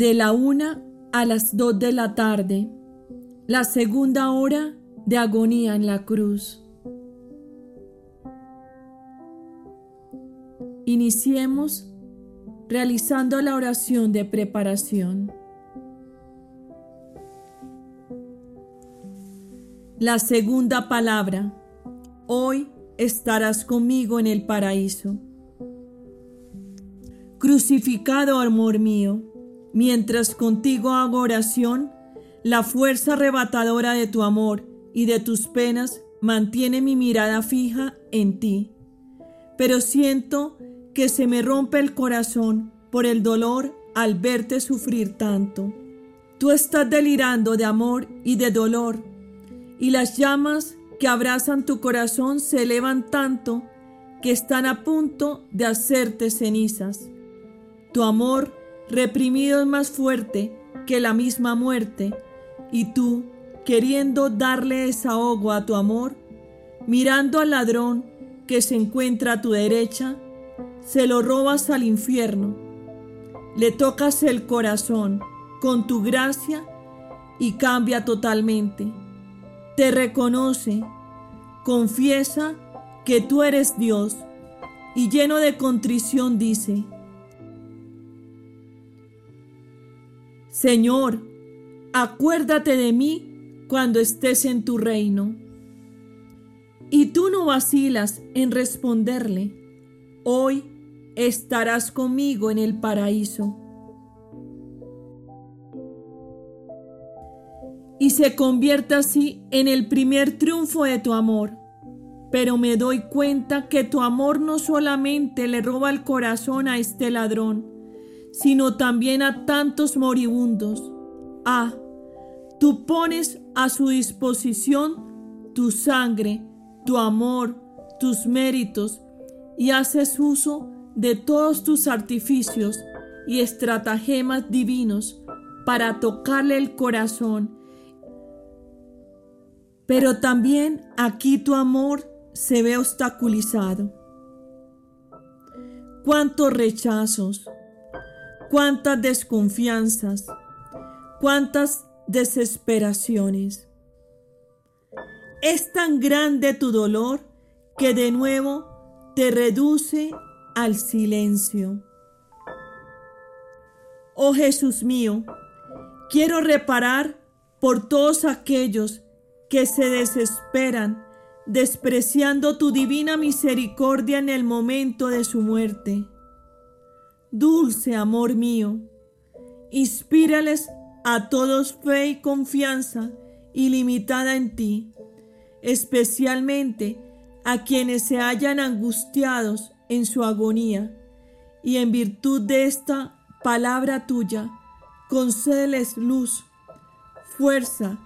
de la una a las dos de la tarde, la segunda hora de agonía en la cruz. Iniciemos realizando la oración de preparación. La segunda palabra. Hoy estarás conmigo en el paraíso. Crucificado amor mío, mientras contigo hago oración, la fuerza arrebatadora de tu amor y de tus penas mantiene mi mirada fija en ti. Pero siento que se me rompe el corazón por el dolor al verte sufrir tanto. Tú estás delirando de amor y de dolor, y las llamas que abrazan tu corazón se elevan tanto que están a punto de hacerte cenizas. Tu amor reprimido es más fuerte que la misma muerte, y tú, queriendo darle desahogo a tu amor, mirando al ladrón que se encuentra a tu derecha, se lo robas al infierno. Le tocas el corazón con tu gracia y cambia totalmente. Te reconoce, confiesa que tú eres Dios y lleno de contrición dice, Señor, acuérdate de mí cuando estés en tu reino. Y tú no vacilas en responderle, hoy estarás conmigo en el paraíso. Y se convierte así en el primer triunfo de tu amor. Pero me doy cuenta que tu amor no solamente le roba el corazón a este ladrón, sino también a tantos moribundos. Ah, tú pones a su disposición tu sangre, tu amor, tus méritos, y haces uso de todos tus artificios y estratagemas divinos para tocarle el corazón. Pero también aquí tu amor se ve obstaculizado. Cuántos rechazos, cuántas desconfianzas, cuántas desesperaciones. Es tan grande tu dolor que de nuevo te reduce al silencio. Oh Jesús mío, quiero reparar por todos aquellos que se desesperan despreciando tu divina misericordia en el momento de su muerte. Dulce amor mío, inspírales a todos fe y confianza ilimitada en ti, especialmente a quienes se hallan angustiados en su agonía, y en virtud de esta palabra tuya, concédeles luz, fuerza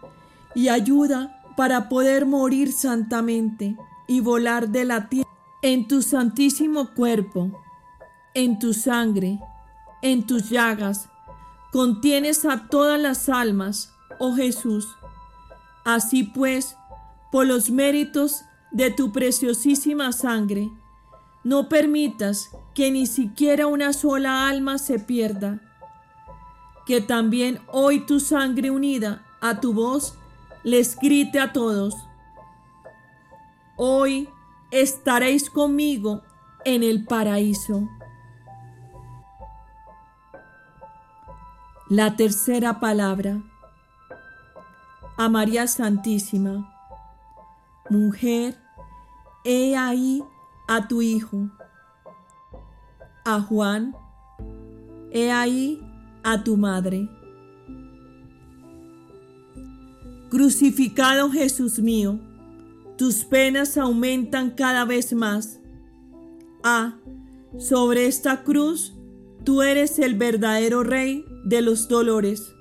y ayuda para poder morir santamente y volar de la tierra en tu santísimo cuerpo, en tu sangre, en tus llagas, contienes a todas las almas, oh Jesús. Así pues, por los méritos de tu preciosísima sangre, no permitas que ni siquiera una sola alma se pierda. Que también hoy tu sangre unida a tu voz les grite a todos, hoy estaréis conmigo en el paraíso. La tercera palabra. A María Santísima. Mujer, he ahí a tu Hijo. A Juan, he ahí a tu madre. Crucificado Jesús mío, tus penas aumentan cada vez más. Ah, sobre esta cruz tú eres el verdadero Rey de los dolores.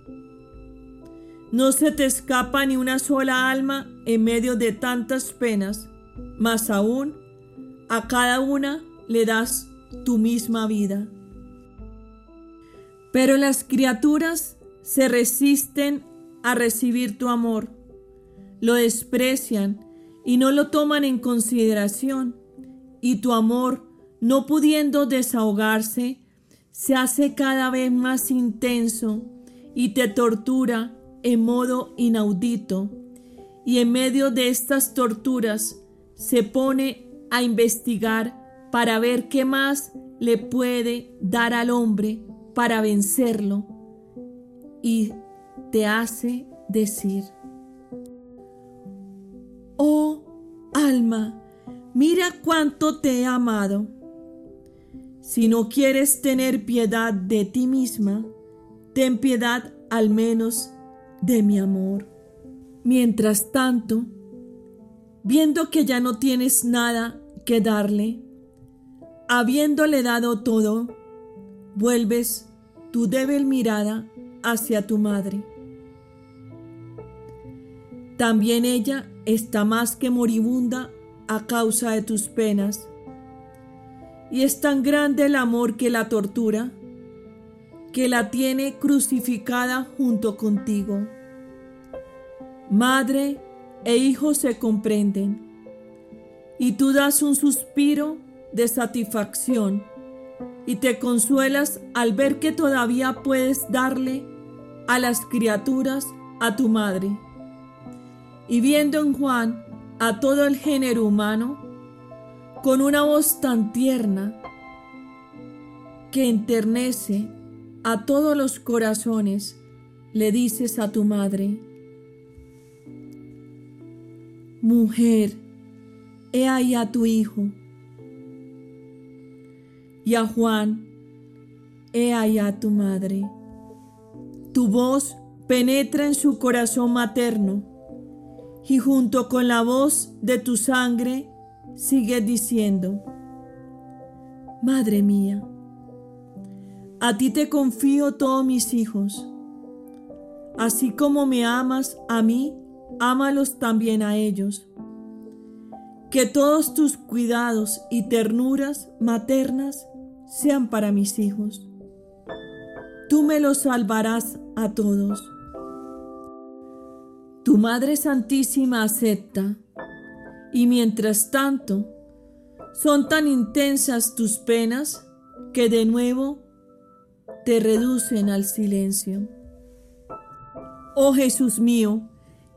No se te escapa ni una sola alma en medio de tantas penas, mas aún a cada una le das tu misma vida. Pero las criaturas se resisten a recibir tu amor, lo desprecian y no lo toman en consideración, y tu amor, no pudiendo desahogarse, se hace cada vez más intenso y te tortura en modo inaudito. Y en medio de estas torturas se pone a investigar para ver qué más le puede dar al hombre para vencerlo. Y te hace decir, oh alma, mira cuánto te he amado. Si no quieres tener piedad de ti misma, ten piedad al menos de mi amor. Mientras tanto, viendo que ya no tienes nada que darle, habiéndole dado todo, vuelves tu débil mirada hacia tu madre. También ella está más que moribunda a causa de tus penas. Y es tan grande el amor que la tortura, que la tiene crucificada junto contigo. Madre e hijo se comprenden, y tú das un suspiro de satisfacción y te consuelas al ver que todavía puedes darle a las criaturas a tu madre. Y viendo en Juan a todo el género humano, con una voz tan tierna que enternece a todos los corazones, le dices a tu madre, Mujer, he ahí a tu hijo. Y a Juan, he ahí a tu madre. Tu voz penetra en su corazón materno y junto con la voz de tu sangre sigue diciendo, Madre mía, a ti te confío todos mis hijos. Así como me amas a mí, ámalos también a ellos. Que todos tus cuidados y ternuras maternas sean para mis hijos. Tú me los salvarás a todos. Tu Madre Santísima acepta, y mientras tanto, son tan intensas tus penas que de nuevo te reducen al silencio. Oh Jesús mío,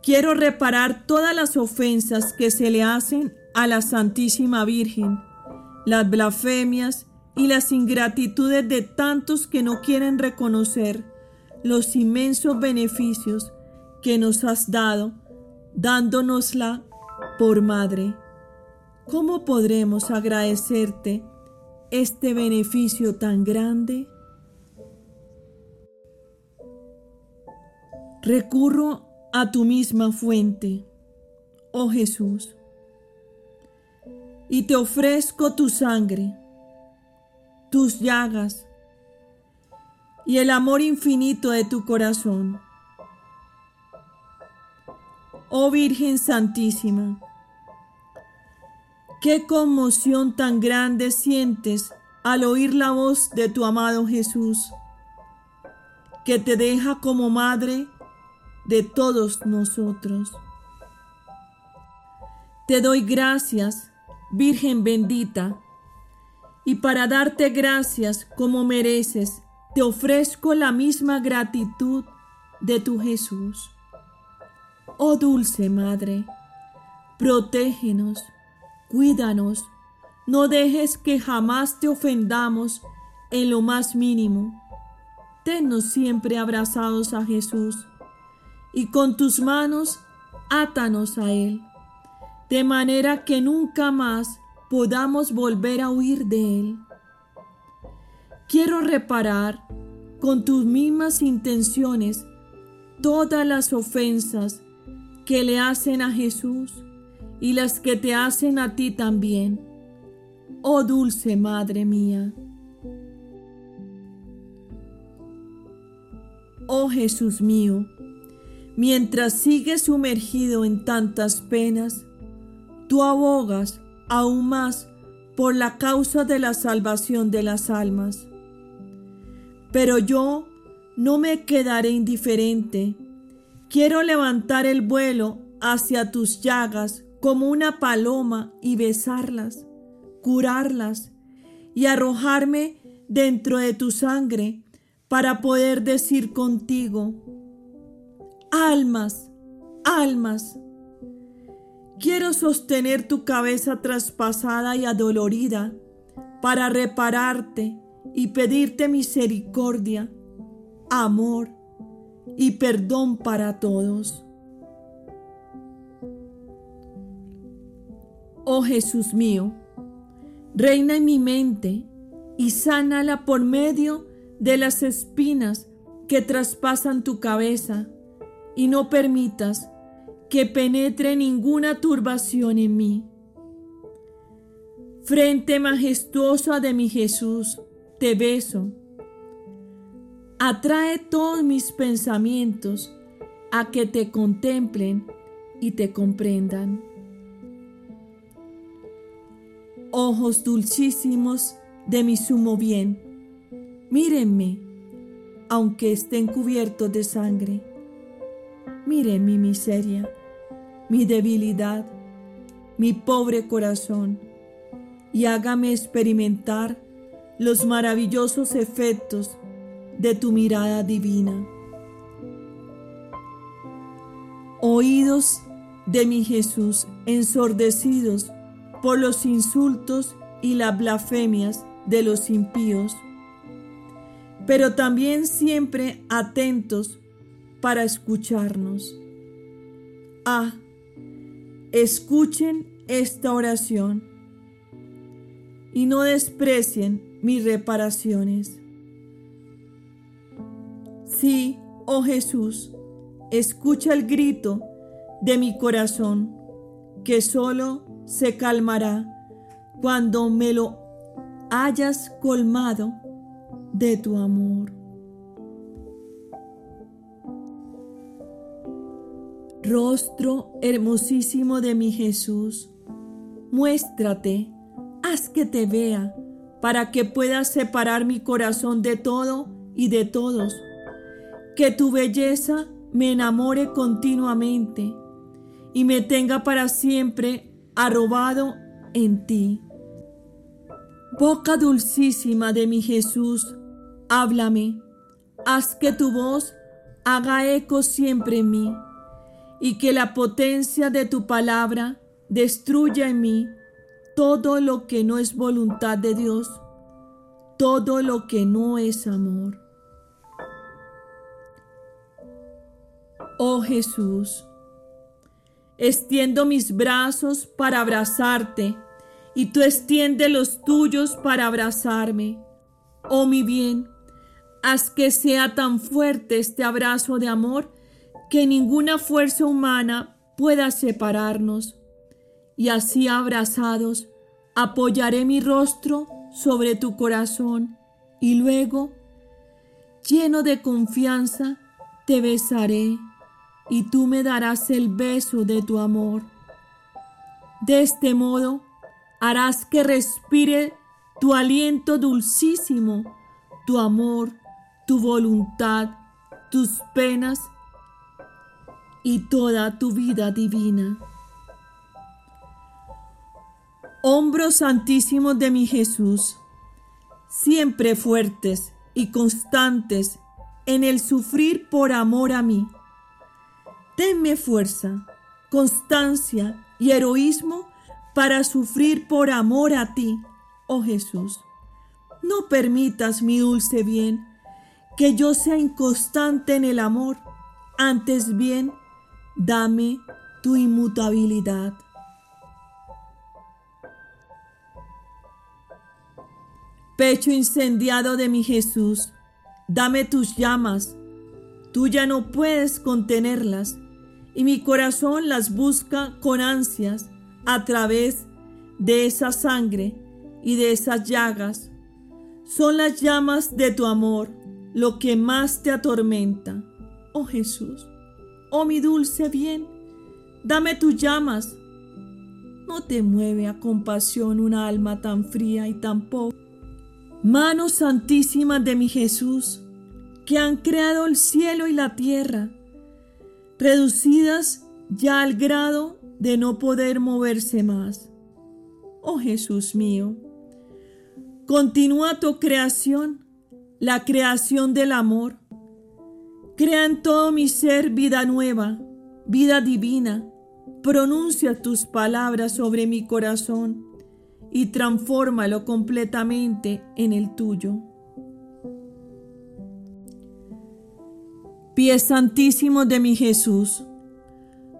quiero reparar todas las ofensas que se le hacen a la Santísima Virgen, las blasfemias y las ingratitudes de tantos que no quieren reconocer los inmensos beneficios que nos has dado, dándonosla por madre. ¿Cómo podremos agradecerte este beneficio tan grande? Recurro a tu misma fuente, oh Jesús, y te ofrezco tu sangre, tus llagas y el amor infinito de tu corazón. Oh Virgen Santísima, qué conmoción tan grande sientes al oír la voz de tu amado Jesús, que te deja como madre de todos nosotros. Te doy gracias, Virgen bendita, y para darte gracias como mereces, te ofrezco la misma gratitud de tu Jesús. Oh dulce Madre, protégenos, cuídanos, no dejes que jamás te ofendamos en lo más mínimo. Tennos siempre abrazados a Jesús y con tus manos átanos a Él, de manera que nunca más podamos volver a huir de Él. Quiero reparar con tus mismas intenciones todas las ofensas que le hacen a Jesús y las que te hacen a ti también. Oh dulce Madre mía. Oh Jesús mío, Mientras sigues sumergido en tantas penas, tú abogas aún más por la causa de la salvación de las almas. Pero yo no me quedaré indiferente. Quiero levantar el vuelo hacia tus llagas como una paloma y besarlas, curarlas y arrojarme dentro de tu sangre para poder decir contigo, almas, almas, quiero sostener tu cabeza traspasada y adolorida para repararte y pedirte misericordia, amor y perdón para todos. Oh Jesús mío, reina en mi mente y sánala por medio de las espinas que traspasan tu cabeza y no permitas que penetre ninguna turbación en mí. Frente majestuosa de mi Jesús, te beso. Atrae todos mis pensamientos a que te contemplen y te comprendan. Ojos dulcísimos de mi sumo bien, mírenme, aunque estén cubiertos de sangre. Miren mi miseria, mi debilidad, mi pobre corazón, y hágame experimentar los maravillosos efectos de tu mirada divina. Oídos de mi Jesús ensordecidos por los insultos y las blasfemias de los impíos, pero también siempre atentos para escucharnos. Ah, escuchen esta oración y no desprecien mis reparaciones. Sí, oh Jesús, escucha el grito de mi corazón, que solo se calmará cuando me lo hayas colmado de tu amor. Rostro hermosísimo de mi Jesús, muéstrate, haz que te vea, para que puedas separar mi corazón de todo y de todos. Que tu belleza me enamore continuamente y me tenga para siempre arrobado en ti. Boca dulcísima de mi Jesús, háblame, haz que tu voz haga eco siempre en mí y que la potencia de tu palabra destruya en mí todo lo que no es voluntad de Dios, todo lo que no es amor. Oh Jesús, extiendo mis brazos para abrazarte y tú extiende los tuyos para abrazarme. Oh mi bien, haz que sea tan fuerte este abrazo de amor que ninguna fuerza humana pueda separarnos. Y así abrazados, apoyaré mi rostro sobre tu corazón y luego, lleno de confianza, te besaré y tú me darás el beso de tu amor. De este modo, harás que respire tu aliento dulcísimo, tu amor, tu voluntad, tus penas y toda tu vida divina. Hombros santísimos de mi Jesús, siempre fuertes y constantes en el sufrir por amor a mí. Denme fuerza, constancia y heroísmo para sufrir por amor a ti, oh Jesús. No permitas, mi dulce bien, que yo sea inconstante en el amor, antes bien, dame tu inmutabilidad. Pecho incendiado de mi Jesús, dame tus llamas, tú ya no puedes contenerlas, y mi corazón las busca con ansias a través de esa sangre y de esas llagas. Son las llamas de tu amor lo que más te atormenta. Oh Jesús, oh mi dulce bien, dame tus llamas. No te mueve a compasión una alma tan fría y tan pobre. Manos santísimas de mi Jesús, que han creado el cielo y la tierra, reducidas ya al grado de no poder moverse más. Oh Jesús mío, Continúa tu creación, la creación del amor. Crea en todo mi ser vida nueva, vida divina. Pronuncia tus palabras sobre mi corazón y transfórmalo completamente en el tuyo. Pie santísimo de mi Jesús,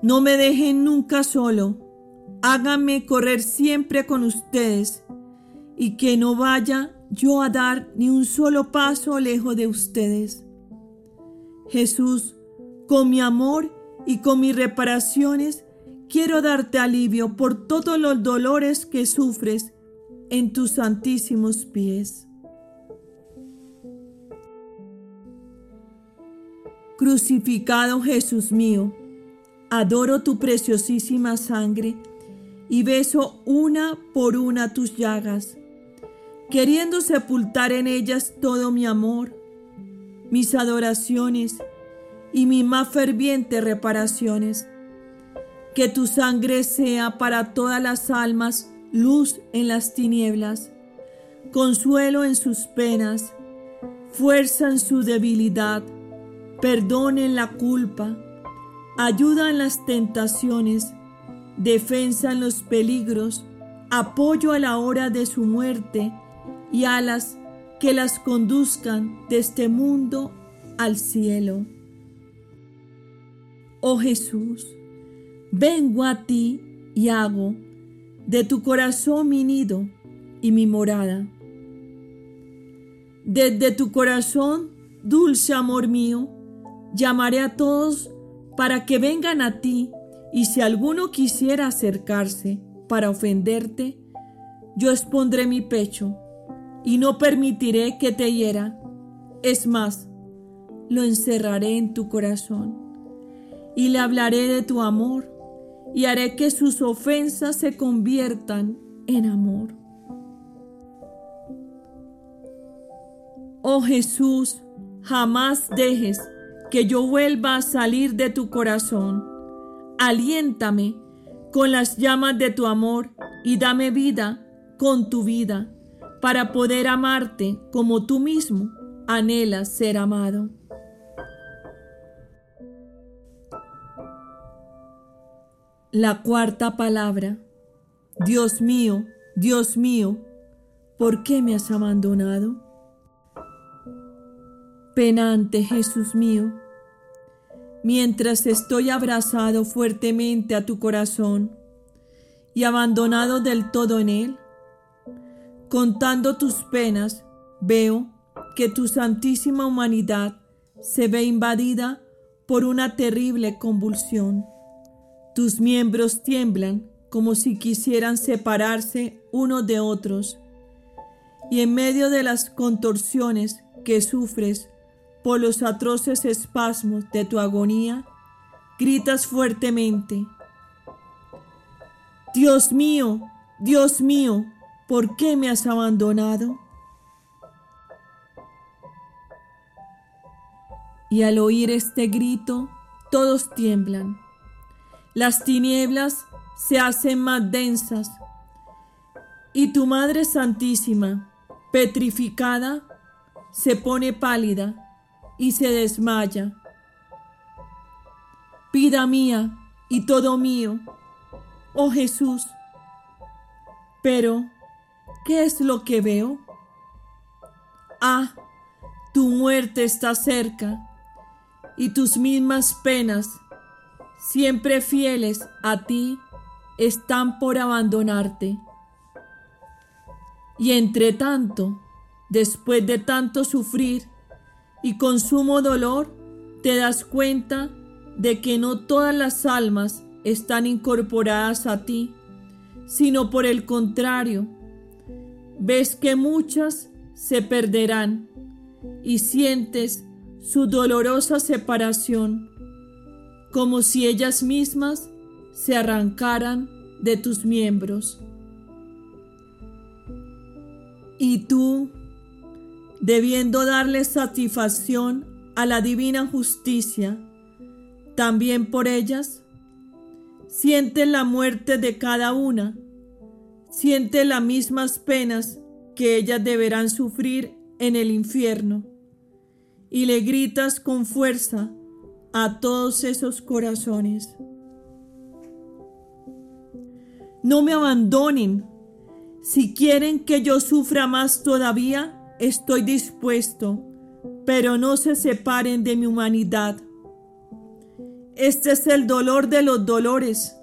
no me dejen nunca solo, háganme correr siempre con ustedes y que no vaya yo a dar ni un solo paso lejos de ustedes. Jesús, con mi amor y con mis reparaciones, quiero darte alivio por todos los dolores que sufres en tus santísimos pies. Crucificado Jesús mío, adoro tu preciosísima sangre y beso una por una tus llagas, queriendo sepultar en ellas todo mi amor, mis adoraciones y mis más fervientes reparaciones. Que tu sangre sea para todas las almas luz en las tinieblas, consuelo en sus penas, fuerza en su debilidad, perdón en la culpa, ayuda en las tentaciones, defensa en los peligros, apoyo a la hora de su muerte y alas que las conduzcan de este mundo al cielo. Oh Jesús, vengo a ti y hago de tu corazón mi nido y mi morada. Desde tu corazón, dulce amor mío, llamaré a todos para que vengan a ti, y si alguno quisiera acercarse para ofenderte, yo expondré mi pecho y no permitiré que te hiera. Es más, lo encerraré en tu corazón y le hablaré de tu amor y haré que sus ofensas se conviertan en amor. Oh Jesús, jamás dejes que yo vuelva a salir de tu corazón. Aliéntame con las llamas de tu amor y dame vida con tu vida para poder amarte como tú mismo anhelas ser amado. La cuarta palabra. Dios mío, Dios mío, ¿por qué me has abandonado? Penante Jesús mío, mientras estoy abrazado fuertemente a tu corazón y abandonado del todo en él, contando tus penas, veo que tu santísima humanidad se ve invadida por una terrible convulsión. Tus miembros tiemblan como si quisieran separarse unos de otros, y en medio de las contorsiones que sufres por los atroces espasmos de tu agonía, gritas fuertemente, Dios mío, Dios mío, ¿por qué me has abandonado? Y al oír este grito, todos tiemblan. Las tinieblas se hacen más densas y tu Madre Santísima, petrificada, se pone pálida y se desmaya. Vida mía y todo mío, oh Jesús. Pero, ¿qué es lo que veo? Ah, tu muerte está cerca y tus mismas penas, siempre fieles a ti, están por abandonarte. Y entre tanto, después de tanto sufrir, y con sumo dolor te das cuenta de que no todas las almas están incorporadas a ti, sino por el contrario, ves que muchas se perderán y sientes su dolorosa separación, como si ellas mismas se arrancaran de tus miembros. Y tú, debiendo darle satisfacción a la divina justicia, también por ellas, siente la muerte de cada una, siente las mismas penas que ellas deberán sufrir en el infierno. Y le gritas con fuerza a todos esos corazones. No me abandonen. Si quieren que yo sufra más todavía, estoy dispuesto, pero no se separen de mi humanidad. Este es el dolor de los dolores.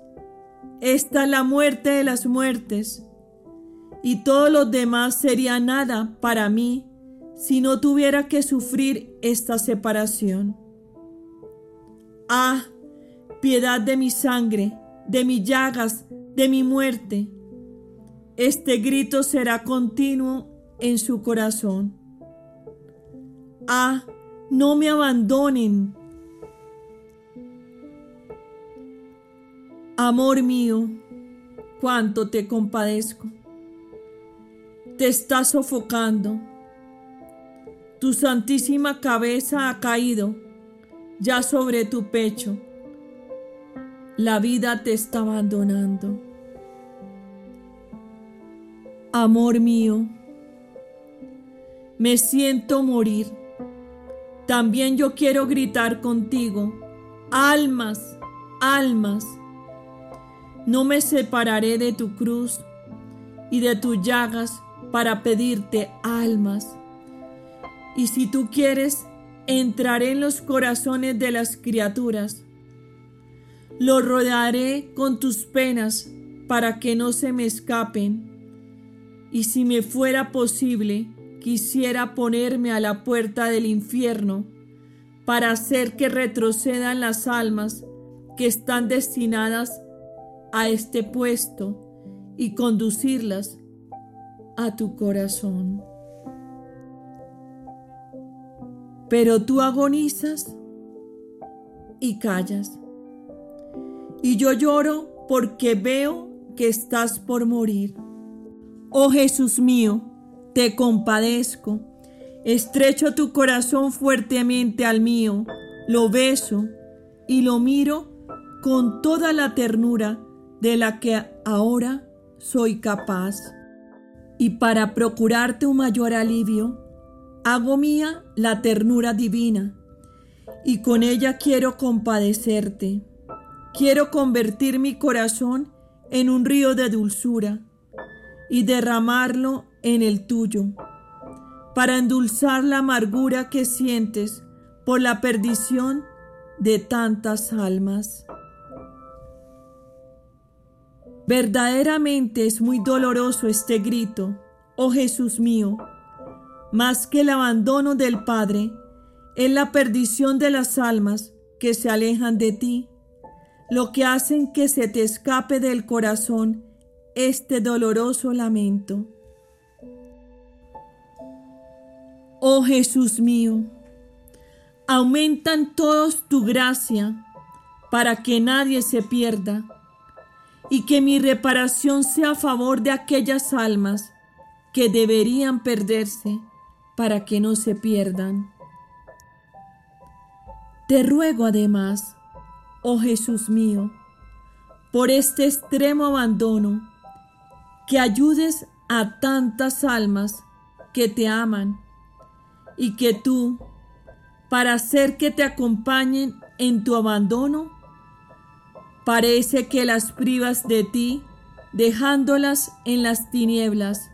Esta es la muerte de las muertes. Y todo lo demás sería nada para mí si no tuviera que sufrir esta separación. Ah, piedad de mi sangre, de mis llagas, de mi muerte. Este grito será continuo en su corazón. Ah, no me abandonen. Amor mío, cuánto te compadezco. Te está sofocando. Tu santísima cabeza ha caído ya sobre tu pecho. La vida te está abandonando. Amor mío, me siento morir. También yo quiero gritar contigo, almas, almas. No me separaré de tu cruz y de tus llagas para pedirte almas. Y si tú quieres, entraré en los corazones de las criaturas. Lo rodearé con tus penas para que no se me escapen. Y si me fuera posible, quisiera ponerme a la puerta del infierno para hacer que retrocedan las almas que están destinadas a este puesto y conducirlas a tu corazón. Pero tú agonizas y callas. Y yo lloro porque veo que estás por morir. Oh Jesús mío, te compadezco. Estrecho tu corazón fuertemente al mío, lo beso y lo miro con toda la ternura de la que ahora soy capaz. Y para procurarte un mayor alivio, hago mía la ternura divina, y con ella quiero compadecerte. Quiero convertir mi corazón en un río de dulzura y derramarlo en el tuyo, para endulzar la amargura que sientes por la perdición de tantas almas. Verdaderamente es muy doloroso este grito, oh Jesús mío, más que el abandono del Padre, es la perdición de las almas que se alejan de ti, lo que hacen que se te escape del corazón este doloroso lamento. Oh Jesús mío, aumentan todos tu gracia para que nadie se pierda y que mi reparación sea a favor de aquellas almas que deberían perderse para que no se pierdan. Te ruego además, oh Jesús mío, por este extremo abandono, que ayudes a tantas almas que te aman y que tú, para hacer que te acompañen en tu abandono, parece que las privas de ti, dejándolas en las tinieblas.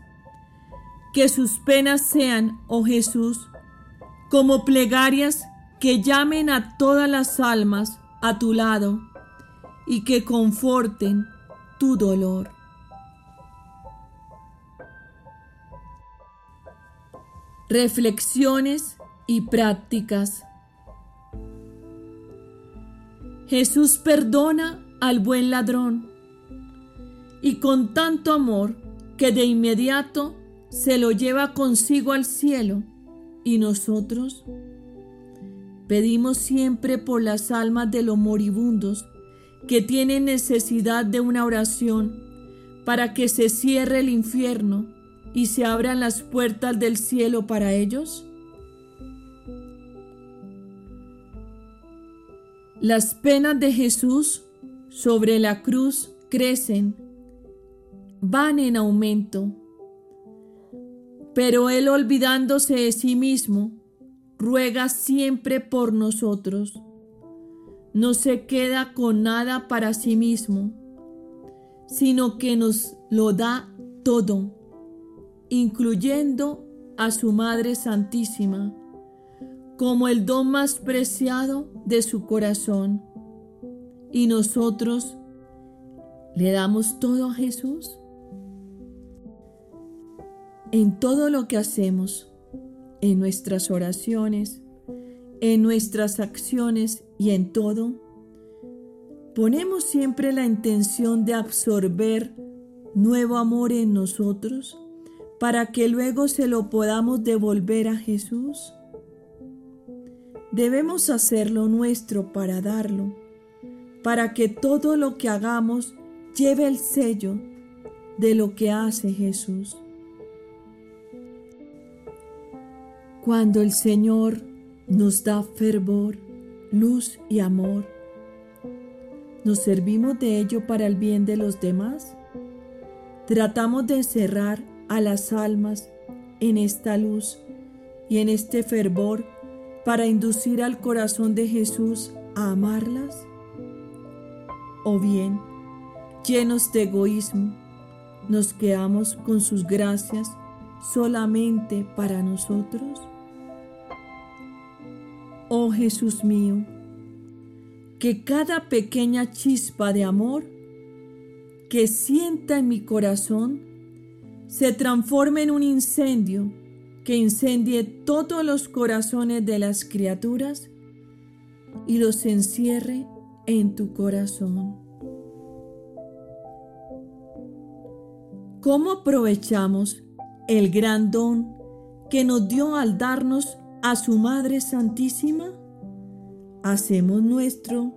Que sus penas sean, oh Jesús, como plegarias que llamen a todas las almas a tu lado y que conforten tu dolor. Reflexiones y prácticas. Jesús perdona al buen ladrón y con tanto amor que de inmediato se lo lleva consigo al cielo y nosotros pedimos siempre por las almas de los moribundos que tienen necesidad de una oración para que se cierre el infierno y se abran las puertas del cielo para ellos? Las penas de Jesús sobre la cruz crecen, van en aumento. Pero Él olvidándose de sí mismo, ruega siempre por nosotros. No se queda con nada para sí mismo, sino que nos lo da todo, incluyendo a su Madre Santísima, como el don más preciado de su corazón. Y nosotros le damos todo a Jesús. En todo lo que hacemos, en nuestras oraciones, en nuestras acciones y en todo, ponemos siempre la intención de absorber nuevo amor en nosotros para que luego se lo podamos devolver a Jesús. Debemos hacerlo nuestro para darlo, para que todo lo que hagamos lleve el sello de lo que hace Jesús. Cuando el Señor nos da fervor, luz y amor, ¿nos servimos de ello para el bien de los demás? Tratamos de encerrar a las almas en esta luz y en este fervor para inducir al corazón de Jesús a amarlas? ¿O bien, llenos de egoísmo, nos quedamos con sus gracias solamente para nosotros? Oh Jesús mío, que cada pequeña chispa de amor que sienta en mi corazón se transforme en un incendio que incendie todos los corazones de las criaturas y los encierre en tu corazón. ¿Cómo aprovechamos el gran don que nos dio al darnos a su Madre Santísima? Hacemos nuestro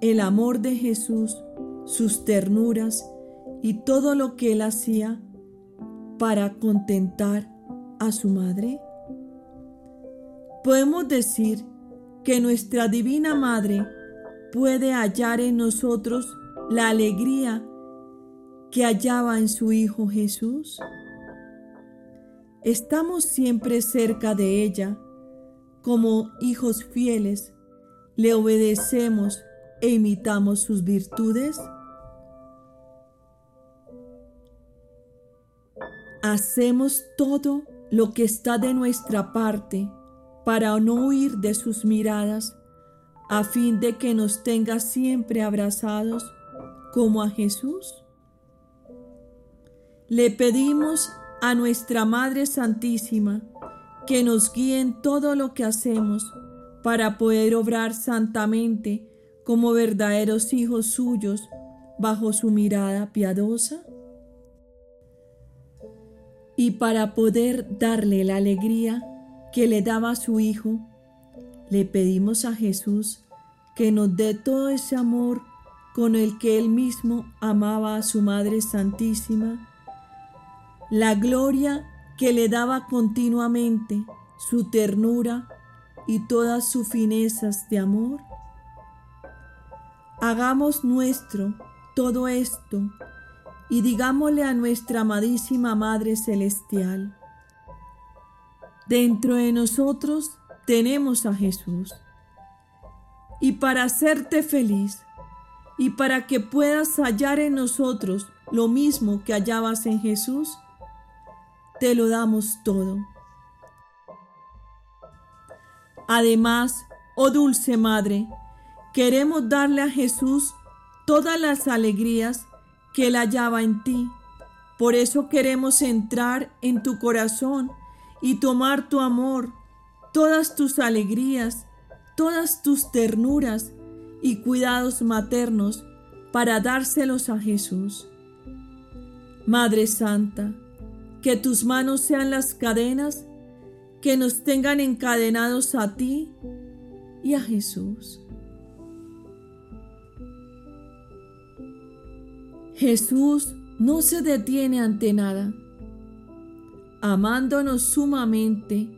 el amor de Jesús, sus ternuras y todo lo que él hacía para contentar a su Madre. Podemos decir que nuestra Divina Madre puede hallar en nosotros la alegría que hallaba en su Hijo Jesús. Estamos siempre cerca de ella como hijos fieles, le obedecemos e imitamos sus virtudes? Hacemos todo lo que está de nuestra parte para no huir de sus miradas, a fin de que nos tenga siempre abrazados como a Jesús. Le pedimos a nuestra Madre Santísima, que nos guíen todo lo que hacemos para poder obrar santamente como verdaderos hijos suyos bajo su mirada piadosa? Y para poder darle la alegría que le daba a su Hijo, le pedimos a Jesús que nos dé todo ese amor con el que Él mismo amaba a su Madre Santísima, la gloria que le daba continuamente su ternura y todas sus finezas de amor? Hagamos nuestro todo esto y digámosle a nuestra amadísima Madre Celestial, dentro de nosotros tenemos a Jesús. Y para hacerte feliz y para que puedas hallar en nosotros lo mismo que hallabas en Jesús, te lo damos todo. Además, oh dulce Madre, queremos darle a Jesús todas las alegrías que él hallaba en ti. Por eso queremos entrar en tu corazón y tomar tu amor, todas tus alegrías, todas tus ternuras y cuidados maternos para dárselos a Jesús. Madre Santa, que tus manos sean las cadenas que nos tengan encadenados a ti y a Jesús. Jesús no se detiene ante nada, amándonos sumamente,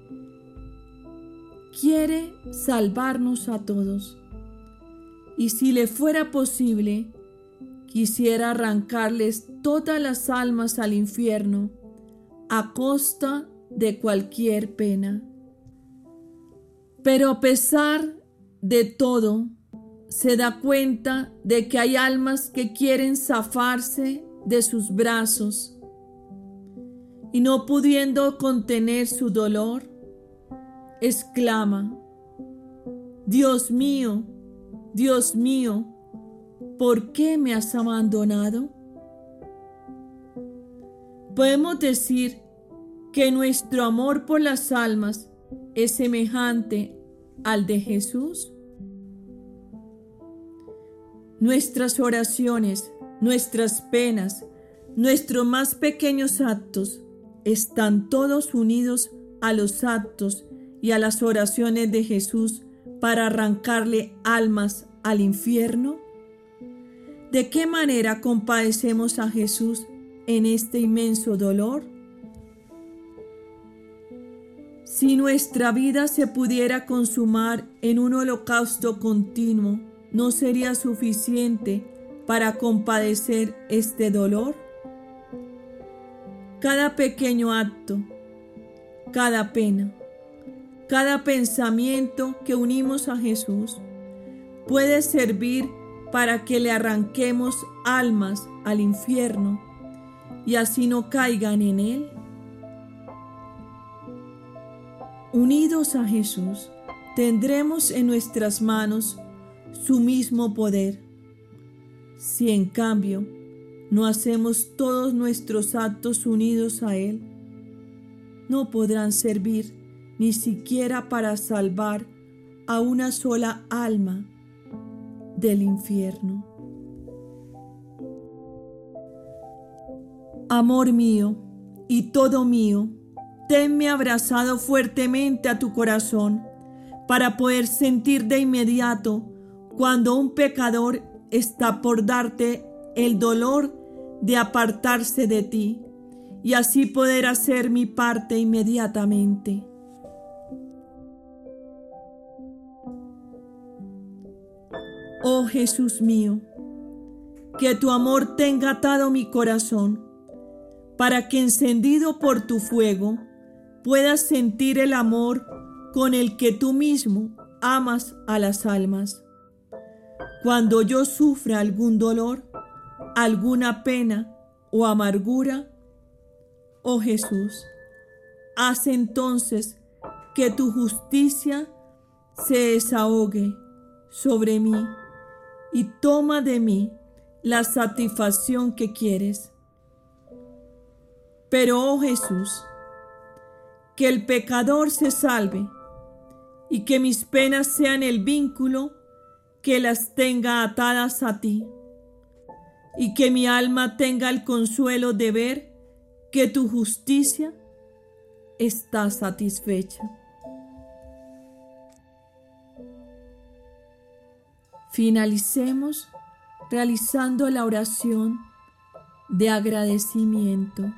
quiere salvarnos a todos. Y si le fuera posible, quisiera arrancarles todas las almas al infierno a costa de cualquier pena. Pero a pesar de todo, se da cuenta de que hay almas que quieren zafarse de sus brazos y no pudiendo contener su dolor, exclama, Dios mío, Dios mío, ¿por qué me has abandonado? Podemos decir que nuestro amor por las almas es semejante al de Jesús. Nuestras oraciones, nuestras penas, nuestros más pequeños actos están todos unidos a los actos y a las oraciones de Jesús para arrancarle almas al infierno? ¿De qué manera compadecemos a Jesús en este inmenso dolor? Si nuestra vida se pudiera consumar en un holocausto continuo, ¿no sería suficiente para compadecer este dolor? Cada pequeño acto, cada pena, cada pensamiento que unimos a Jesús puede servir para que le arranquemos almas al infierno y así no caigan en él. Unidos a Jesús, tendremos en nuestras manos su mismo poder. Si en cambio no hacemos todos nuestros actos unidos a Él, no podrán servir ni siquiera para salvar a una sola alma del infierno. Amor mío y todo mío, tenme abrazado fuertemente a tu corazón para poder sentir de inmediato cuando un pecador está por darte el dolor de apartarse de ti y así poder hacer mi parte inmediatamente. Oh Jesús mío, que tu amor tenga atado mi corazón, para que encendido por tu fuego puedas sentir el amor con el que tú mismo amas a las almas. Cuando yo sufra algún dolor, alguna pena o amargura, oh Jesús, haz entonces que tu justicia se desahogue sobre mí y toma de mí la satisfacción que quieres. Pero, oh Jesús, que el pecador se salve y que mis penas sean el vínculo que las tenga atadas a ti y que mi alma tenga el consuelo de ver que tu justicia está satisfecha. Finalicemos realizando la oración de agradecimiento.